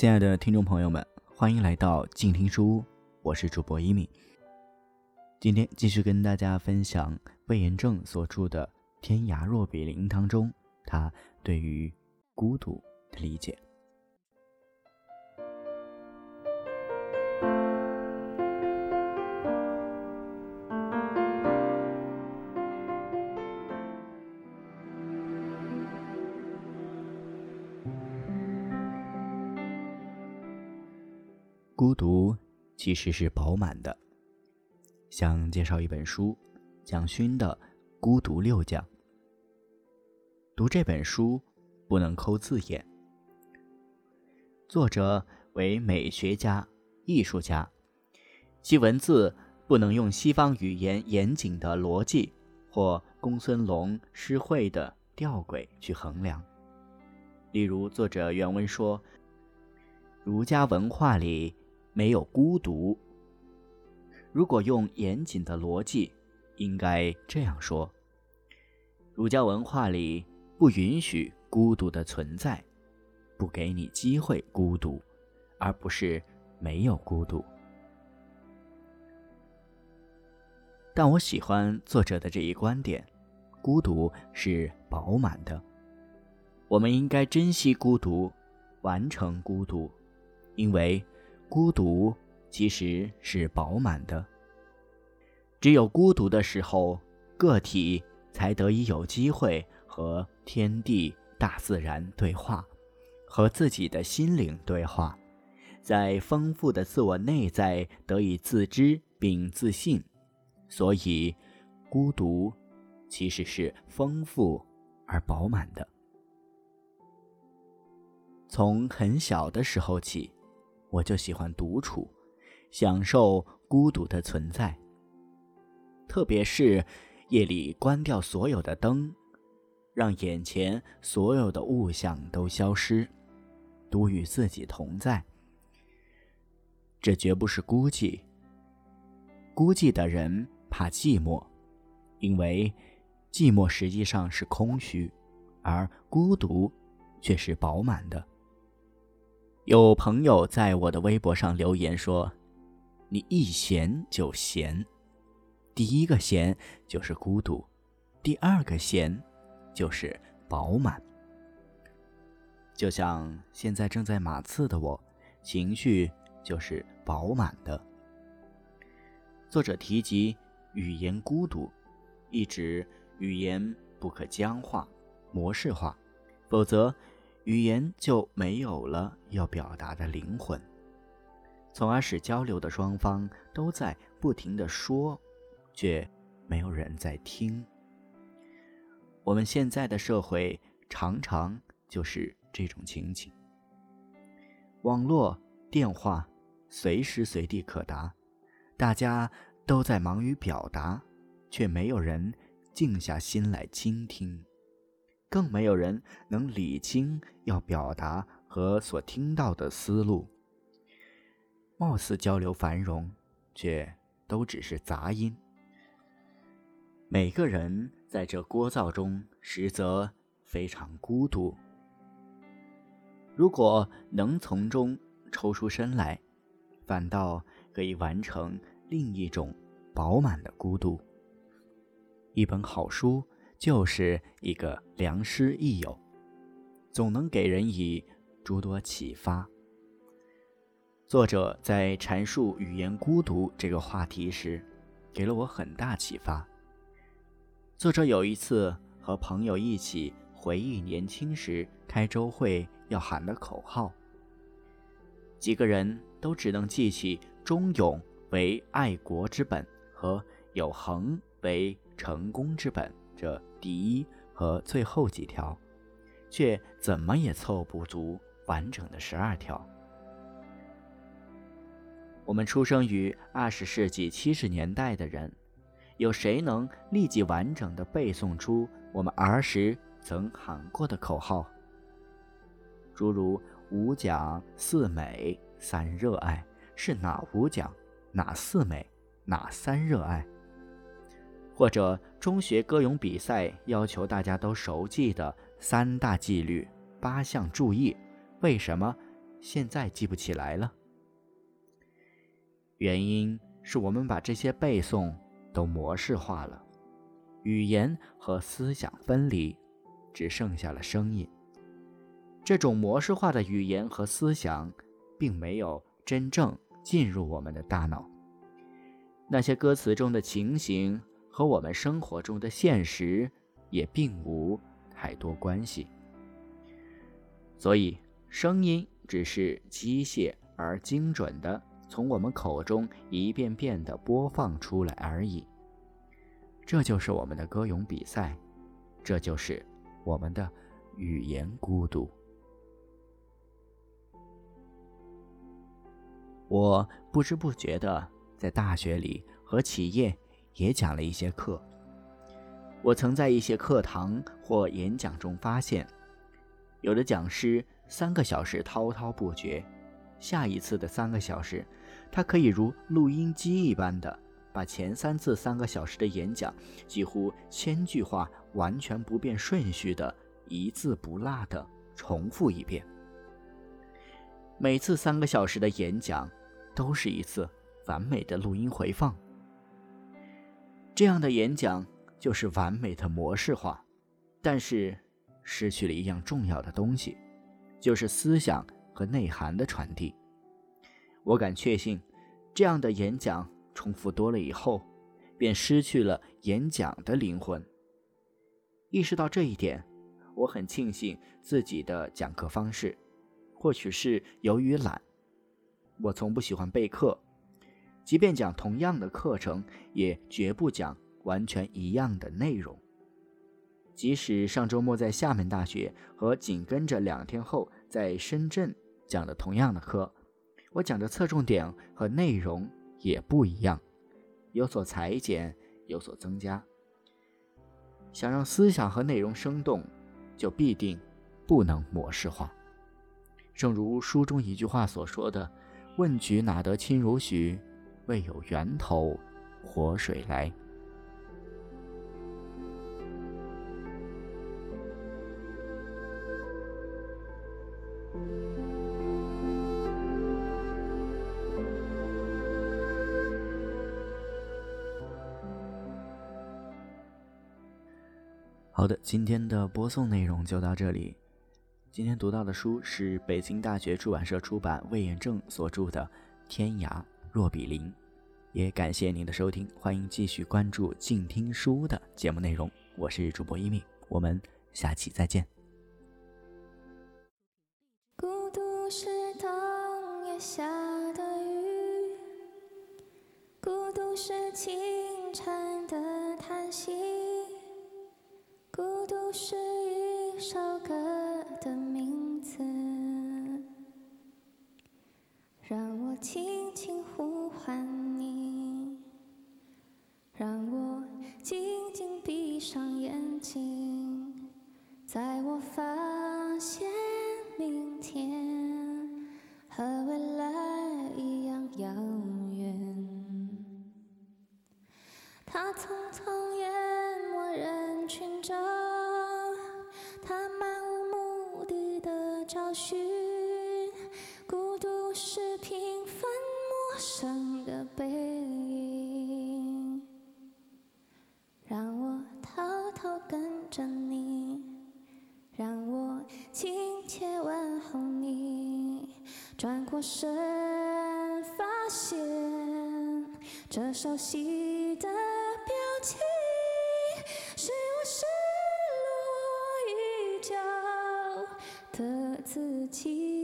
亲爱的听众朋友们，欢迎来到静听书屋，我是主播一米。今天继续跟大家分享魏延正所著的《天涯若比邻》当中，他对于孤独的理解。孤独其实是饱满的。想介绍一本书，蒋勋的《孤独六讲》。读这本书不能抠字眼。作者为美学家、艺术家，其文字不能用西方语言严谨的逻辑或公孙龙诗会的吊诡去衡量。例如，作者原文说：“儒家文化里。”没有孤独。如果用严谨的逻辑，应该这样说：儒家文化里不允许孤独的存在，不给你机会孤独，而不是没有孤独。但我喜欢作者的这一观点：孤独是饱满的。我们应该珍惜孤独，完成孤独，因为。孤独其实是饱满的。只有孤独的时候，个体才得以有机会和天地、大自然对话，和自己的心灵对话，在丰富的自我内在得以自知并自信。所以，孤独其实是丰富而饱满的。从很小的时候起。我就喜欢独处，享受孤独的存在。特别是夜里关掉所有的灯，让眼前所有的物象都消失，独与自己同在。这绝不是孤寂。孤寂的人怕寂寞，因为寂寞实际上是空虚，而孤独却是饱满的。有朋友在我的微博上留言说：“你一闲就闲，第一个闲就是孤独，第二个闲就是饱满。就像现在正在马刺的我，情绪就是饱满的。”作者提及语言孤独，一指语言不可僵化、模式化，否则。语言就没有了要表达的灵魂，从而使交流的双方都在不停的说，却没有人在听。我们现在的社会常常就是这种情景。网络电话随时随地可达，大家都在忙于表达，却没有人静下心来倾听。更没有人能理清要表达和所听到的思路。貌似交流繁荣，却都只是杂音。每个人在这聒噪中，实则非常孤独。如果能从中抽出身来，反倒可以完成另一种饱满的孤独。一本好书。就是一个良师益友，总能给人以诸多启发。作者在阐述语言孤独这个话题时，给了我很大启发。作者有一次和朋友一起回忆年轻时开周会要喊的口号，几个人都只能记起“忠勇为爱国之本”和“有恒为成功之本”。这第一和最后几条，却怎么也凑不足完整的十二条。我们出生于二十世纪七十年代的人，有谁能立即完整的背诵出我们儿时曾喊过的口号？诸如五讲四美三热爱，是哪五讲？哪四美？哪三热爱？或者中学歌咏比赛要求大家都熟记的三大纪律、八项注意，为什么现在记不起来了？原因是我们把这些背诵都模式化了，语言和思想分离，只剩下了声音。这种模式化的语言和思想，并没有真正进入我们的大脑。那些歌词中的情形和我们生活中的现实也并无太多关系，所以声音只是机械而精准的从我们口中一遍遍的播放出来而已。这就是我们的歌咏比赛，这就是我们的语言孤独。我不知不觉的在大学里和企业也讲了一些课。我曾在一些课堂或演讲中发现，有的讲师三个小时滔滔不绝，下一次的三个小时，他可以如录音机一般的把前三次三个小时的演讲几乎千句话完全不变顺序的一字不落的重复一遍。每次三个小时的演讲。都是一次完美的录音回放。这样的演讲就是完美的模式化，但是失去了一样重要的东西，就是思想和内涵的传递。我敢确信，这样的演讲重复多了以后，便失去了演讲的灵魂。意识到这一点，我很庆幸自己的讲课方式，或许是由于懒。我从不喜欢备课，即便讲同样的课程，也绝不讲完全一样的内容。即使上周末在厦门大学和紧跟着两天后在深圳讲的同样的课，我讲的侧重点和内容也不一样，有所裁剪，有所增加。想让思想和内容生动，就必定不能模式化。正如书中一句话所说的。问渠哪得清如许？为有源头活水来。好的，今天的播送内容就到这里。今天读到的书是北京大学出版社出版、魏延正所著的《天涯若比邻》，也感谢您的收听，欢迎继续关注静听书的节目内容。我是主播一米，我们下期再见。孤独是冬夜下的雨，孤独是清晨的叹息，孤独是一首歌。从淹没人群中。他漫无目的的找寻孤独是平凡陌生的背影，让我偷偷跟着你，让我亲切问候你，转过身发现这熟悉自己。